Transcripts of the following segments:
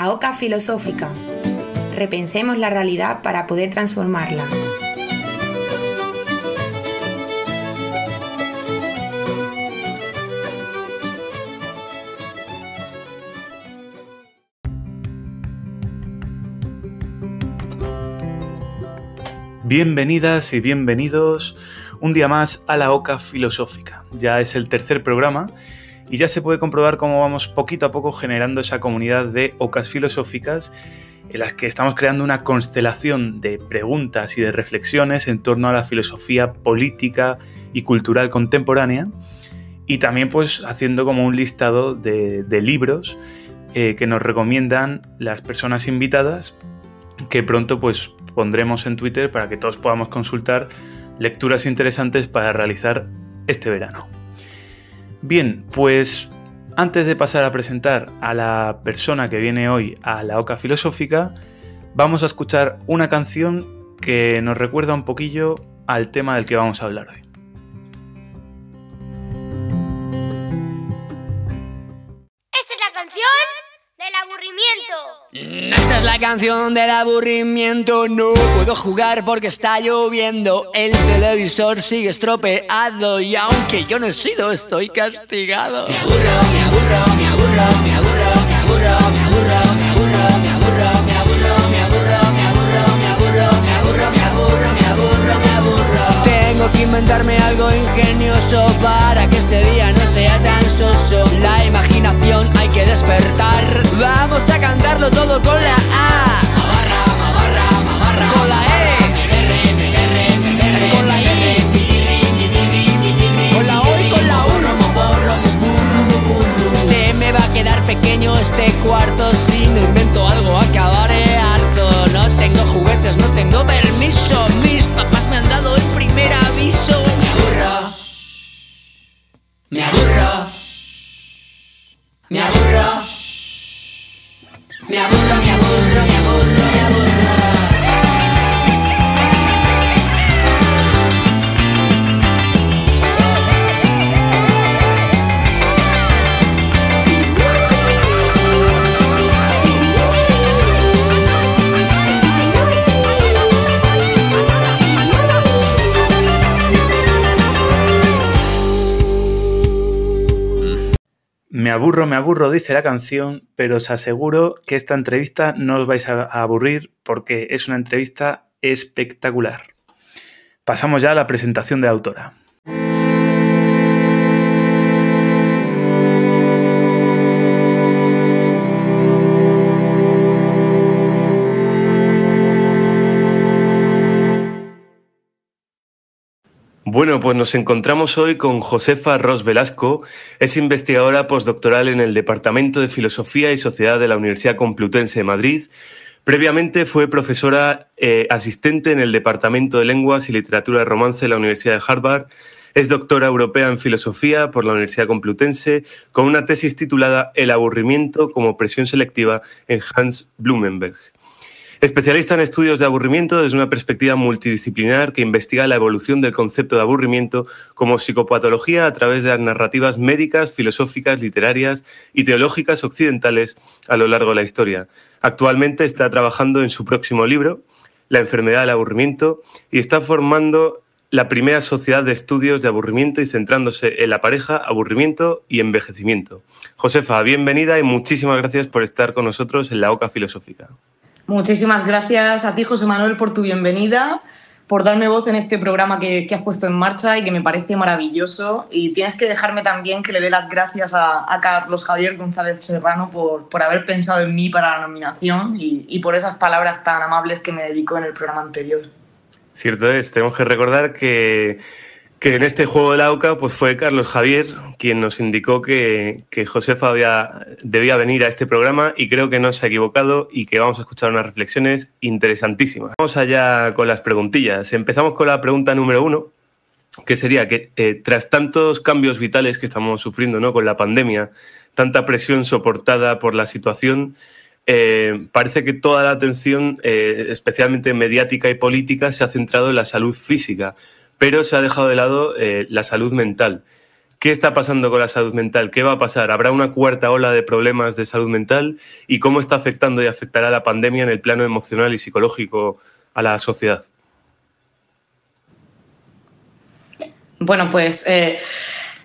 La Oca Filosófica. Repensemos la realidad para poder transformarla. Bienvenidas y bienvenidos un día más a la Oca Filosófica. Ya es el tercer programa y ya se puede comprobar cómo vamos poquito a poco generando esa comunidad de ocas filosóficas en las que estamos creando una constelación de preguntas y de reflexiones en torno a la filosofía política y cultural contemporánea y también pues haciendo como un listado de, libros eh, que nos recomiendan las personas invitadas que pronto pues pondremos en Twitter para que todos podamos consultar lecturas interesantes para realizar este verano. Bien, pues antes de pasar a presentar a la persona que viene hoy a la Oca Filosófica, vamos a escuchar una canción que nos recuerda un poquillo al tema del que vamos a hablar hoy. Esta es la canción del aburrimiento. No puedo jugar porque está lloviendo. El televisor sigue estropeado. Y aunque yo no he sido, estoy castigado. Me aburro, me aburro, me aburro, me aburro, me aburro, inventarme algo ingenioso para que este día no sea tan soso. La imaginación hay que despertar. Vamos a cantarlo todo con la A. Mabarra, mabarra. Con la E. Con la I. Con la O y con la U. Se me va a quedar pequeño este cuarto. Si no invento algo, acabaré harto. No tengo juguetes, no tengo permiso. Mis papás Now. Me aburro, me aburro, dice la canción, pero os aseguro que esta entrevista no os vais a aburrir porque es una entrevista espectacular. Pasamos ya a la presentación de la autora. Bueno, pues nos encontramos hoy con Josefa Ros Velasco. Es investigadora postdoctoral en el Departamento de Filosofía y Sociedad de la Universidad Complutense de Madrid. Previamente fue profesora eh, asistente en el Departamento de Lenguas y Literatura de Romance de la Universidad de Harvard. Es doctora europea en filosofía por la Universidad Complutense, con una tesis titulada El aburrimiento como presión selectiva en Hans Blumenberg. Especialista en estudios de aburrimiento desde una perspectiva multidisciplinar que investiga la evolución del concepto de aburrimiento como psicopatología a través de las narrativas médicas, filosóficas, literarias y teológicas occidentales a lo largo de la historia. Actualmente está trabajando en su próximo libro, La enfermedad del aburrimiento, y está formando la primera sociedad de estudios de aburrimiento y centrándose en la pareja, aburrimiento y envejecimiento. Josefa, bienvenida y muchísimas gracias por estar con nosotros en la OCA Filosófica. Muchísimas gracias a ti, José Manuel, por tu bienvenida, por darme voz en este programa que, has puesto en marcha y que me parece maravilloso. Y tienes que dejarme también que le dé las gracias a, a Carlos Javier González Serrano por, por, haber pensado en mí para la nominación y, y por esas palabras tan amables que me dedicó en el programa anterior. Cierto es, tenemos que recordar que que en este juego de la OCA pues fue Carlos Javier quien nos indicó que, que Josefa debía venir a este programa y creo que no se ha equivocado y que vamos a escuchar unas reflexiones interesantísimas. Vamos allá con las preguntillas. Empezamos con la pregunta número uno, que sería que eh, tras tantos cambios vitales que estamos sufriendo ¿no? con la pandemia, tanta presión soportada por la situación, eh, parece que toda la atención, eh, especialmente mediática y política, se ha centrado en la salud física pero se ha dejado de lado eh, la salud mental. ¿Qué está pasando con la salud mental? ¿Qué va a pasar? ¿Habrá una cuarta ola de problemas de salud mental? ¿Y cómo está afectando y afectará la pandemia en el plano emocional y psicológico a la sociedad? Bueno, pues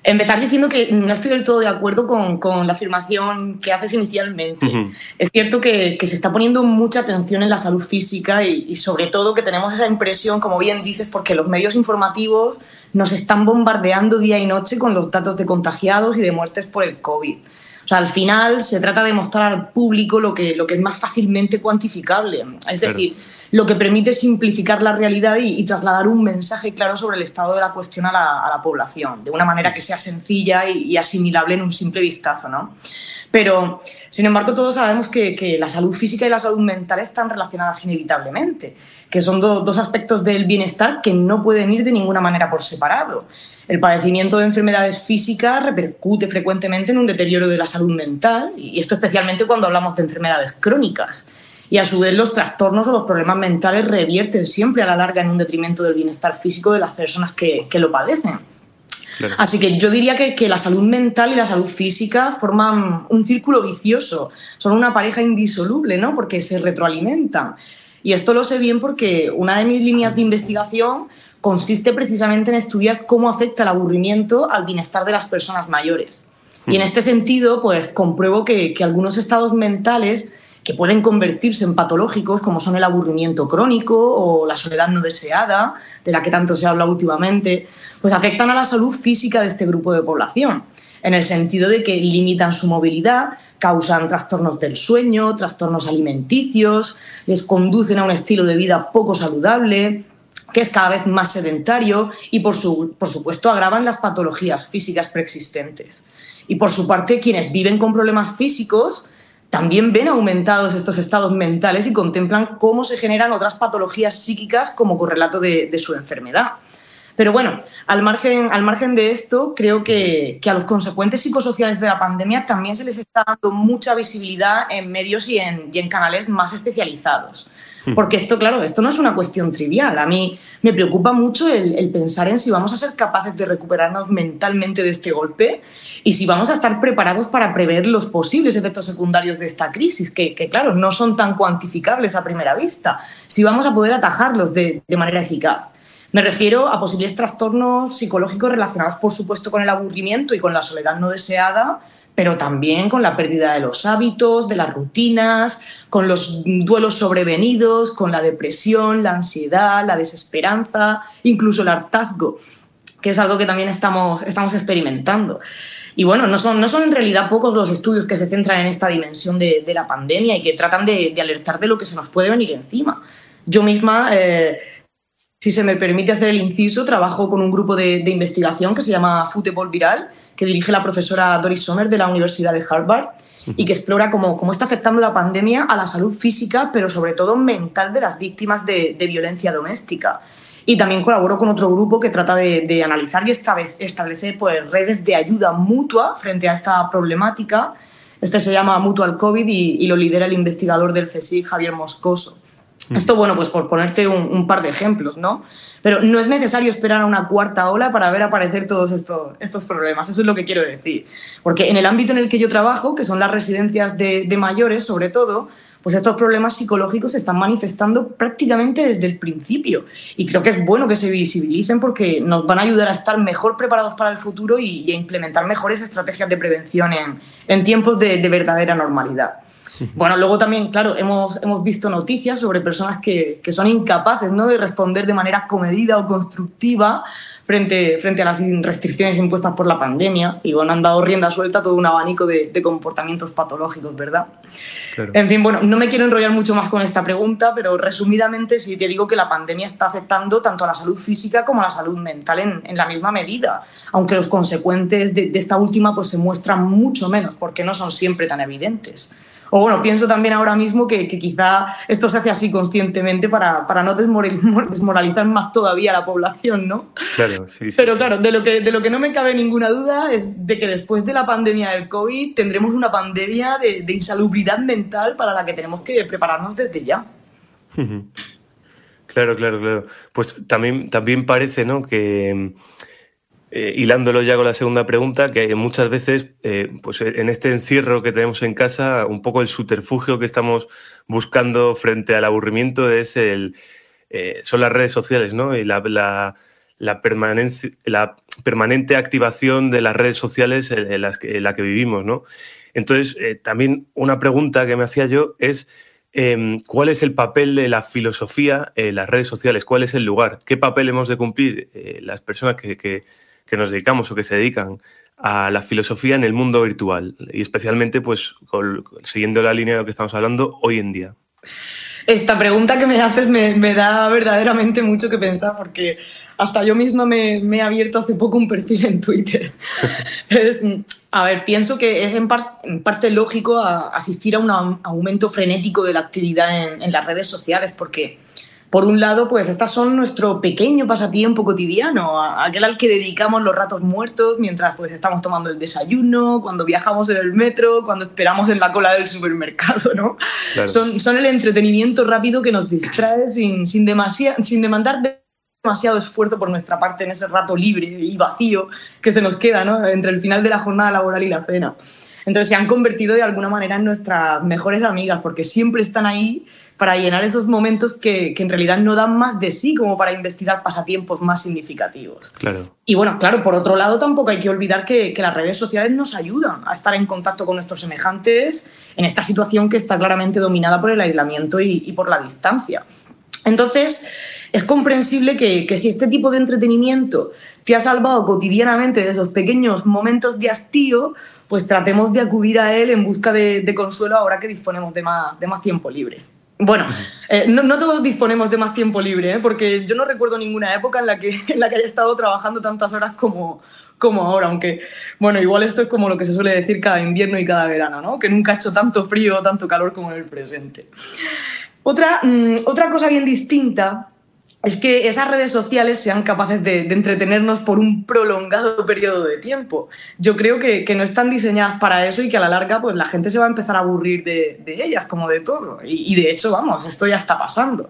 empezar diciendo que no estoy del todo de acuerdo con, la afirmación que haces inicialmente. Es cierto que, se está poniendo mucha atención en la salud física y, sobre todo que tenemos esa impresión, como bien dices, porque los medios informativos nos están bombardeando día y noche con los datos de contagiados y de muertes por el COVID. O sea, al final se trata de mostrar al público lo que, lo que es más fácilmente cuantificable. Es decir, lo que permite simplificar la realidad y, trasladar un mensaje claro sobre el estado de la cuestión a la, población, de una manera que sea sencilla y, asimilable en un simple vistazo. ¿no? Pero, sin embargo, todos sabemos que, la salud física y la salud mental están relacionadas inevitablemente, que son dos aspectos del bienestar que no pueden ir de ninguna manera por separado. El padecimiento de enfermedades físicas repercute frecuentemente en un deterioro de la salud mental, y esto especialmente cuando hablamos de enfermedades crónicas. Y a su vez los trastornos o los problemas mentales revierten siempre a la larga en un detrimento del bienestar físico de las personas que, lo padecen. Así que yo diría que, que, la salud mental y la salud física forman un círculo vicioso, son una pareja indisoluble, ¿no? Porque se retroalimentan. Y esto lo sé bien porque una de mis líneas de investigación consiste precisamente en estudiar cómo afecta el aburrimiento al bienestar de las personas mayores. Y en este sentido, pues compruebo que, algunos estados mentales que pueden convertirse en patológicos, como son el aburrimiento crónico o la soledad no deseada, de la que tanto se habla últimamente, pues afectan a la salud física de este grupo de población, en el sentido de que limitan su movilidad, causan trastornos del sueño, trastornos alimenticios, les conducen a un estilo de vida poco saludable, que es cada vez más sedentario y, por, por supuesto, agravan las patologías físicas preexistentes. Y, por su parte, quienes viven con problemas físicos también ven aumentados estos estados mentales y contemplan cómo se generan otras patologías psíquicas como correlato de, su enfermedad. Pero bueno, al margen, al margen de esto, creo que, a los consecuentes psicosociales de la pandemia también se les está dando mucha visibilidad en medios y en canales más especializados. Porque esto, claro, esto no es una cuestión trivial. A mí me preocupa mucho el, pensar en si vamos a ser capaces de recuperarnos mentalmente de este golpe y si vamos a estar preparados para prever los posibles efectos secundarios de esta crisis, que, claro, no son tan cuantificables a primera vista, si vamos a poder atajarlos de, de manera eficaz. Me refiero a posibles trastornos psicológicos relacionados, por supuesto, con el aburrimiento y con la soledad no deseada, pero también con la pérdida de los hábitos, de las rutinas, con los duelos sobrevenidos, con la depresión, la ansiedad, la desesperanza, incluso el hartazgo, que es algo que también estamos, estamos experimentando. Y bueno, no son, no son en realidad pocos los estudios que se centran en esta dimensión de, la pandemia y que tratan de, alertar de lo que se nos puede venir encima. Yo misma... Eh, si se me permite hacer el inciso, trabajo con un grupo de, investigación que se llama Fútbol Viral, que dirige la profesora Doris Sommer de la Universidad de Harvard y que explora cómo, cómo, está afectando la pandemia a la salud física, pero sobre todo mental de las víctimas de, violencia doméstica. Y también colaboro con otro grupo que trata de, analizar y establecer pues, redes de ayuda mutua frente a esta problemática. Este se llama Mutual COVID y, y lo lidera el investigador del CSIC, Javier Moscoso. Esto, bueno, pues por ponerte un, par de ejemplos, ¿no? Pero no es necesario esperar a una cuarta ola para ver aparecer todos estos, estos problemas, eso es lo que quiero decir. Porque en el ámbito en el que yo trabajo, que son las residencias de, mayores sobre todo, pues estos problemas psicológicos se están manifestando prácticamente desde el principio. Y creo que es bueno que se visibilicen porque nos van a ayudar a estar mejor preparados para el futuro y, a implementar mejores estrategias de prevención en, tiempos de verdadera normalidad. Bueno, luego también, claro, hemos, hemos visto noticias sobre personas que, que, son incapaces ¿no? de responder de manera comedida o constructiva frente, frente a las restricciones impuestas por la pandemia y bueno, han dado rienda suelta a todo un abanico de, de comportamientos patológicos, ¿verdad? En fin, bueno, no me quiero enrollar mucho más con esta pregunta, pero resumidamente sí te digo que la pandemia está afectando tanto a la salud física como a la salud mental en, en la misma medida, aunque los consecuentes de, de, esta última pues se muestran mucho menos porque no son siempre tan evidentes. O bueno, pienso también ahora mismo que, quizá esto se hace así conscientemente para, para, no desmoralizar más todavía a la población, ¿no? Claro, sí, sí Pero claro, de lo, que, de lo que no me cabe ninguna duda es de que después de la pandemia del COVID tendremos una pandemia de, de insalubridad mental para la que tenemos que prepararnos desde ya. Claro, claro, claro. Pues también, también parece, ¿no? Que eh, hilándolo ya con la segunda pregunta, que muchas veces, eh, pues en este encierro que tenemos en casa, un poco el subterfugio que estamos buscando frente al aburrimiento es el, eh, son las redes sociales, ¿no? Y la, la, la, la permanente activación de las redes sociales en, las que, en la que vivimos, ¿no? Entonces, también una pregunta que me hacía yo es Em, ¿Cuál es el papel de la filosofía en las redes sociales? ¿Cuál es el lugar? ¿Qué papel hemos de cumplir eh, las personas que, nos dedicamos o que se dedican a la filosofía en el mundo virtual? Y especialmente, pues, siguiendo la línea de lo que estamos hablando hoy en día. Esta pregunta que me haces me, da verdaderamente mucho que pensar porque hasta yo misma me, he abierto hace poco un perfil en Twitter. a ver, pienso que es en, parte lógico asistir a un aumento frenético de la actividad en, en las redes sociales porque por un lado, pues estas son nuestro pequeño pasatiempo cotidiano, aquel al que dedicamos los ratos muertos mientras pues estamos tomando el desayuno, cuando viajamos en el metro, cuando esperamos en la cola del supermercado, ¿no? Son, son el entretenimiento rápido que nos distrae sin, sin, sin demandar demasiado esfuerzo por nuestra parte en ese rato libre y vacío que se nos queda, ¿no? Entre el final de la jornada laboral y la cena. Entonces se han convertido de alguna manera en nuestras mejores amigas porque siempre están ahí para llenar esos momentos que, que, en realidad no dan más de sí como para investigar pasatiempos más significativos. Claro. Y bueno, claro, por otro lado tampoco hay que olvidar que, que las redes sociales nos ayudan a estar en contacto con nuestros semejantes en esta situación que está claramente dominada por el aislamiento y, y por la distancia. Entonces, es comprensible que, que, si este tipo de entretenimiento te ha salvado cotidianamente de esos pequeños momentos de hastío, pues tratemos de acudir a él en busca de, de consuelo ahora que disponemos de más, de más tiempo libre. Bueno, eh, no, todos disponemos de más tiempo libre, ¿eh? porque yo no recuerdo ninguna época en la que, en la que haya estado trabajando tantas horas como, como ahora, aunque, bueno, igual esto es como lo que se suele decir cada invierno y cada verano, ¿no? Que nunca ha hecho tanto frío tanto calor como en el presente. Otra, mm, otra cosa bien distinta es que esas redes sociales sean capaces de, entretenernos por un prolongado periodo de tiempo. Yo creo que, no están diseñadas para eso y que a la larga pues, la gente se va a empezar a aburrir de, ellas, como de todo. Y, de hecho, vamos, esto ya está pasando.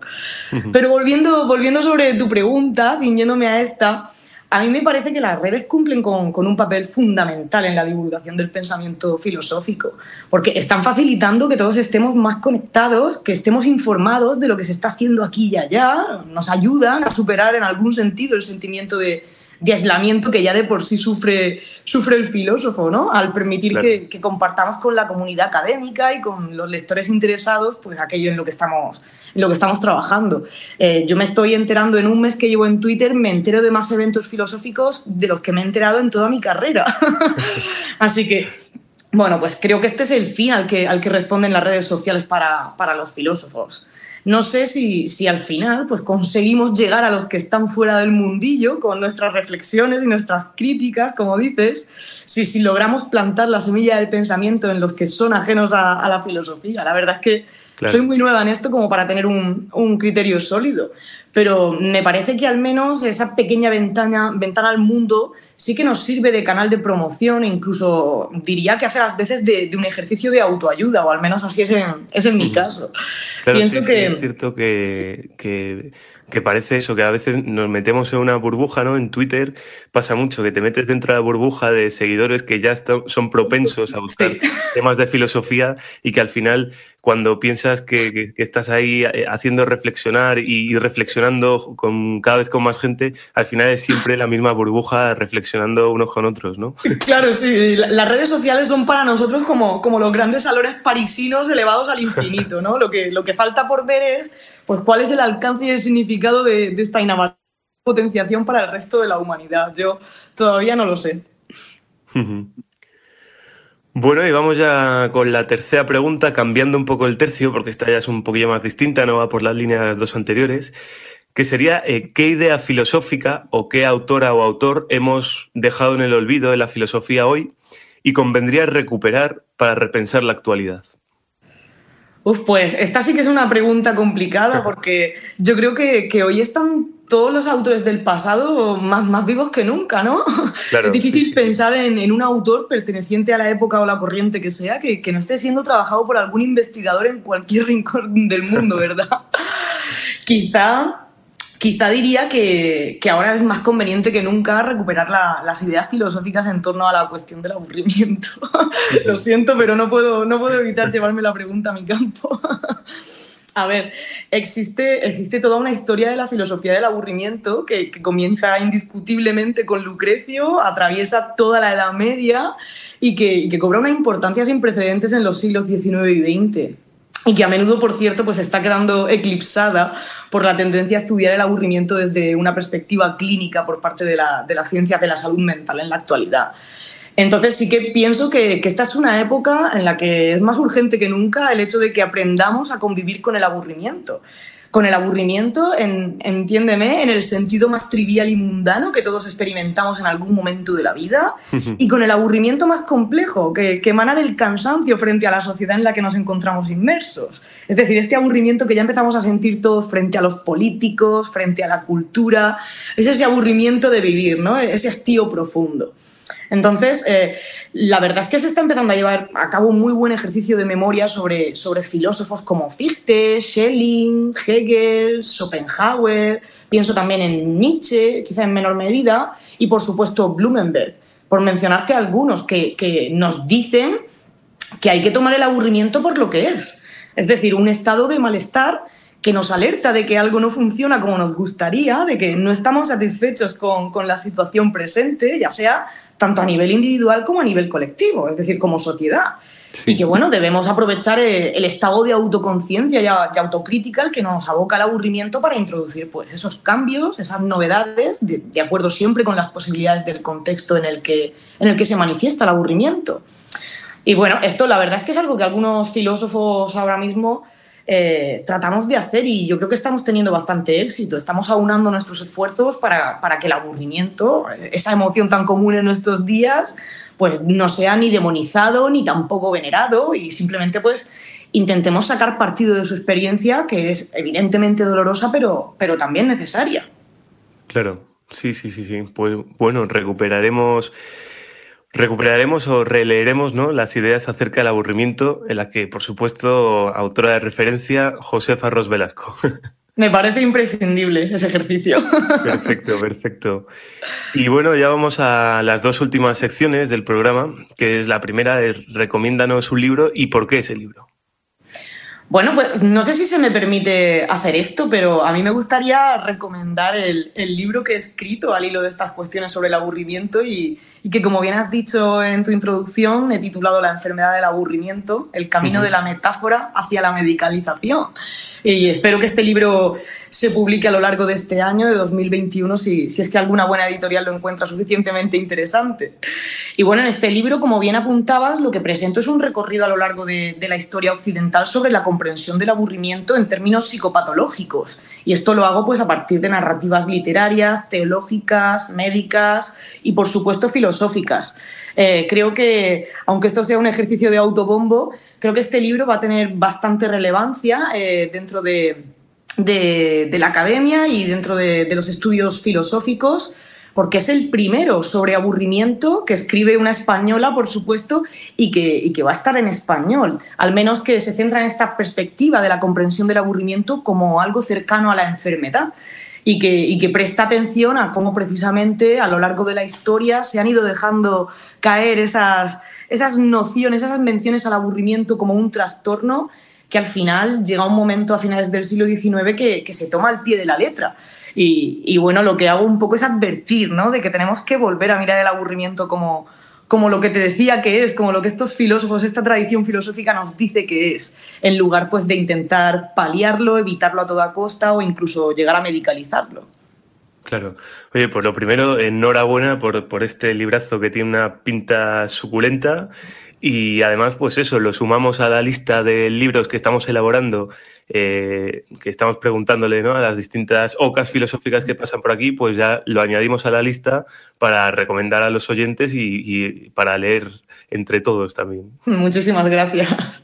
Pero volviendo, volviendo sobre tu pregunta, ciñéndome a esta, a mí me parece que las redes cumplen con, un papel fundamental en la divulgación del pensamiento filosófico, porque están facilitando que todos estemos más conectados, que estemos informados de lo que se está haciendo aquí y allá, nos ayudan a superar en algún sentido el sentimiento de, aislamiento que ya de por sí sufre, sufre el filósofo, ¿no? Al permitir que, que, compartamos con la comunidad académica y con los lectores interesados, pues aquello en lo que estamos en lo que estamos trabajando. Eh, yo me estoy enterando en un mes que llevo en Twitter, me entero de más eventos filosóficos de los que me he enterado en toda mi carrera. Así que, bueno, pues creo que este es el fin al que, al que responden las redes sociales para, para los filósofos. No sé si, si, al final pues, conseguimos llegar a los que están fuera del mundillo con nuestras reflexiones y nuestras críticas, como dices, si, si logramos plantar la semilla del pensamiento en los que son ajenos a, a la filosofía. La verdad es que soy muy nueva en esto como para tener un, un, criterio sólido, pero me parece que al menos esa pequeña ventana, ventana al mundo sí que nos sirve de canal de promoción incluso diría que hace las veces de, de un ejercicio de autoayuda, o al menos así es en, es en mi caso. Pienso que... es cierto que, que que parece eso, que a veces nos metemos en una burbuja, ¿no? En Twitter pasa mucho, que te metes dentro de la burbuja de seguidores que ya son propensos a buscar temas de filosofía y que al final, cuando piensas que, estás ahí eh, haciendo reflexionar y, reflexionando con, cada vez con más gente, al final es siempre la misma burbuja reflexionando unos con otros, ¿no? Claro, sí. Las redes sociales son para nosotros como, como los grandes salones parisinos elevados al infinito, ¿no? Lo que, lo que falta por ver es pues, cuál es el alcance y el significado de, esta inabarcable potenciación para el resto de la humanidad. Yo todavía no lo sé. Bueno, y vamos ya con la tercera pregunta, cambiando un poco el tercio, porque esta ya es un poquillo más distinta, no va por las líneas dos anteriores, que sería eh, qué idea filosófica o qué autora o autor hemos dejado en el olvido de la filosofía hoy y convendría recuperar para repensar la actualidad. Uf, pues esta sí que es una pregunta complicada porque yo creo que, hoy están todos los autores del pasado más, más vivos que nunca, ¿no? es difícil pensar en, un autor perteneciente a la época o la corriente que sea que, que no esté siendo trabajado por algún investigador en cualquier rincón del mundo, ¿verdad? Quizá quizá diría que, ahora es más conveniente que nunca recuperar las ideas filosóficas en torno a la cuestión del aburrimiento. Lo siento, pero no puedo, no puedo evitar llevarme la pregunta a mi campo. A ver, existe, existe toda una historia de la filosofía del aburrimiento que, comienza indiscutiblemente con Lucrecio, atraviesa toda la Edad Media y que, que, cobra una importancia sin precedentes en los siglos XIX y XX. Y que a menudo, por cierto, pues está quedando eclipsada por la tendencia a estudiar el aburrimiento desde una perspectiva clínica por parte de la, de la ciencia de la salud mental en la actualidad. Entonces sí que pienso que, esta es una época en la que es más urgente que nunca el hecho de que aprendamos a convivir con el aburrimiento. Con el aburrimiento, entiéndeme, en el sentido más trivial y mundano que todos experimentamos en algún momento de la vida, y con el aburrimiento más complejo, que, que emana del cansancio frente a la sociedad en la que nos encontramos inmersos. Es decir, este aburrimiento que ya empezamos a sentir todos frente a los políticos, frente a la cultura, es ese aburrimiento de vivir, ¿no? ese hastío profundo. Entonces, eh, la verdad es que se está empezando a llevar a cabo un muy buen ejercicio de memoria sobre, sobre filósofos como Fichte, Schelling, Hegel, Schopenhauer, pienso también en Nietzsche, quizá en menor medida, y por supuesto Blumenberg, por mencionarte algunos que, que nos dicen que hay que tomar el aburrimiento por lo que es, es decir, un estado de malestar que nos alerta de que algo no funciona como nos gustaría, de que no estamos satisfechos con, con la situación presente, ya sea tanto a nivel individual como a nivel colectivo, es decir, como sociedad. Y que bueno, debemos aprovechar eh, el estado de autoconciencia y, autocrítica al que nos aboca el aburrimiento para introducir pues, esos cambios, esas novedades, de, acuerdo siempre con las posibilidades del contexto en el, que, en el que se manifiesta el aburrimiento. Y bueno, esto la verdad es que es algo que algunos filósofos ahora mismo eh, tratamos de hacer y yo creo que estamos teniendo bastante éxito. Estamos aunando nuestros esfuerzos para, para, que el aburrimiento, esa emoción tan común en nuestros días, pues no sea ni demonizado ni tampoco venerado y simplemente pues intentemos sacar partido de su experiencia que es evidentemente dolorosa pero, pero también necesaria. Claro, sí, sí, sí, sí. Pues bueno, recuperaremos Recuperaremos o releeremos ¿no? las ideas acerca del aburrimiento, en las que, por supuesto, autora de referencia, Josefa Ros Velasco. Me parece imprescindible ese ejercicio. Perfecto, perfecto. Y bueno, ya vamos a las dos últimas secciones del programa, que es la primera, es recomiéndanos un libro y por qué ese libro. Bueno, pues no sé si se me permite hacer esto, pero a mí me gustaría recomendar el, el libro que he escrito al hilo de estas cuestiones sobre el aburrimiento y, y que como bien has dicho en tu introducción, he titulado La enfermedad del aburrimiento, el camino de la metáfora hacia la medicalización. Y espero que este libro se publique a lo largo de este año, de 2021, si, si es que alguna buena editorial lo encuentra suficientemente interesante. Y bueno, en este libro, como bien apuntabas, lo que presento es un recorrido a lo largo de, de la historia occidental sobre la comprensión del aburrimiento en términos psicopatológicos. Y esto lo hago pues a partir de narrativas literarias, teológicas, médicas y por supuesto filosóficas. Eh, creo que, aunque esto sea un ejercicio de autobombo, creo que este libro va a tener bastante relevancia eh, dentro de, de, la academia y dentro de, los estudios filosóficos porque es el primero sobre aburrimiento que escribe una española, por supuesto, y que, y que, va a estar en español, al menos que se centra en esta perspectiva de la comprensión del aburrimiento como algo cercano a la enfermedad. Y que, y que, presta atención a cómo precisamente a lo largo de la historia se han ido dejando caer esas, esas nociones, esas menciones al aburrimiento como un trastorno que al final llega un momento a finales del siglo XIX que, se toma al pie de la letra. Y, bueno, lo que hago un poco es advertir, ¿no? De que tenemos que volver a mirar el aburrimiento como, como lo que te decía que es, como lo que estos filósofos, esta tradición filosófica nos dice que es, en lugar pues de intentar paliarlo, evitarlo a toda costa o incluso llegar a medicalizarlo. Claro. Oye, pues lo primero, enhorabuena por, por este librazo que tiene una pinta suculenta y además, pues eso, lo sumamos a la lista de libros que estamos elaborando, eh, que estamos preguntándole ¿no? a las distintas ocas filosóficas que pasan por aquí, pues ya lo añadimos a la lista para recomendar a los oyentes y, y para leer entre todos también. Muchísimas gracias.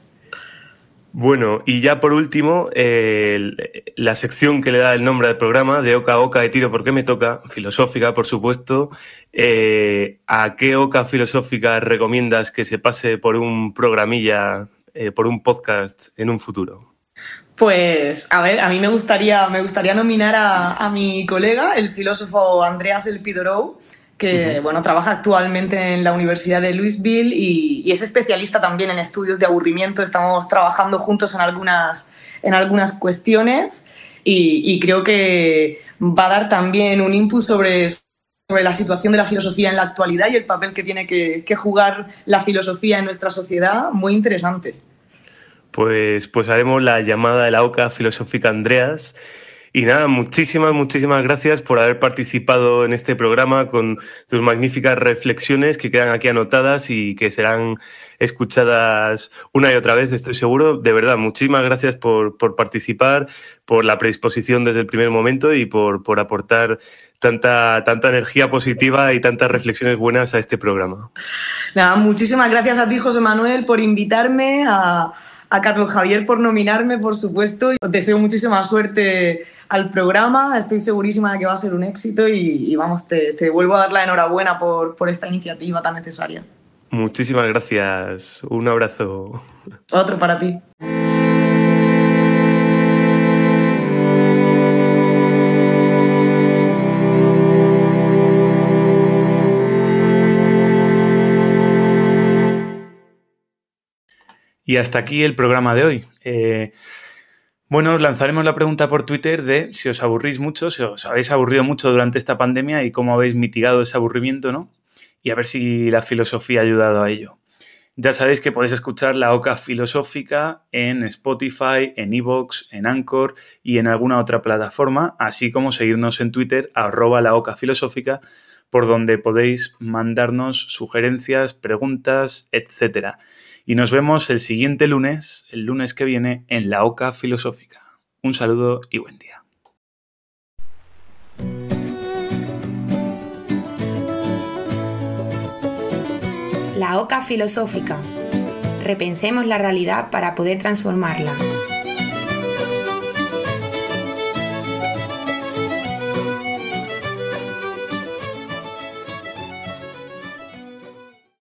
Bueno, y ya por último, la sección que le da el nombre al programa, de Oca a Oca de Tiro porque me toca, filosófica, por supuesto. Eh, ¿A qué Oca filosófica recomiendas que se pase por un programilla, eh, por un podcast en un futuro? Pues, a ver, a mí me gustaría, me gustaría nominar a, mi colega, el filósofo Andreas Elpidorou, que bueno, trabaja actualmente en la Universidad de Louisville y, y, es especialista también en estudios de aburrimiento. Estamos trabajando juntos en algunas, en algunas cuestiones y, creo que va a dar también un input sobre, sobre la situación de la filosofía en la actualidad y el papel que tiene que, jugar la filosofía en nuestra sociedad, muy interesante. Pues, pues haremos la llamada de la OCA filosófica Andreas. Y nada, muchísimas, muchísimas gracias por haber participado en este programa con tus magníficas reflexiones que quedan aquí anotadas y que serán escuchadas una y otra vez, estoy seguro. De verdad, muchísimas gracias por, participar, por la predisposición desde el primer momento y por, por aportar tanta, tanta energía positiva y tantas reflexiones buenas a este programa. Nada, muchísimas gracias a ti, José Manuel, por invitarme, a, Carlos Javier por nominarme, por supuesto. Os deseo muchísima suerte al programa, estoy segurísima de que va a ser un éxito y, vamos, te, te, vuelvo a dar la enhorabuena por, por esta iniciativa tan necesaria. Muchísimas gracias. Un abrazo. Otro para ti. Y hasta aquí el programa de hoy. Eh, bueno, os lanzaremos la pregunta por Twitter de si os aburrís mucho, si os habéis aburrido mucho durante esta pandemia y cómo habéis mitigado ese aburrimiento, ¿no? y a ver si la filosofía ha ayudado a ello. Ya sabéis que podéis escuchar la OCA filosófica en Spotify, en Evox, en Anchor y en alguna otra plataforma, así como seguirnos en Twitter, arroba la OCA filosófica, por donde podéis mandarnos sugerencias, preguntas, etc. Y nos vemos el siguiente lunes, el lunes que viene, en la OCA filosófica. Un saludo y buen día. la oca filosófica. Repensemos la realidad para poder transformarla.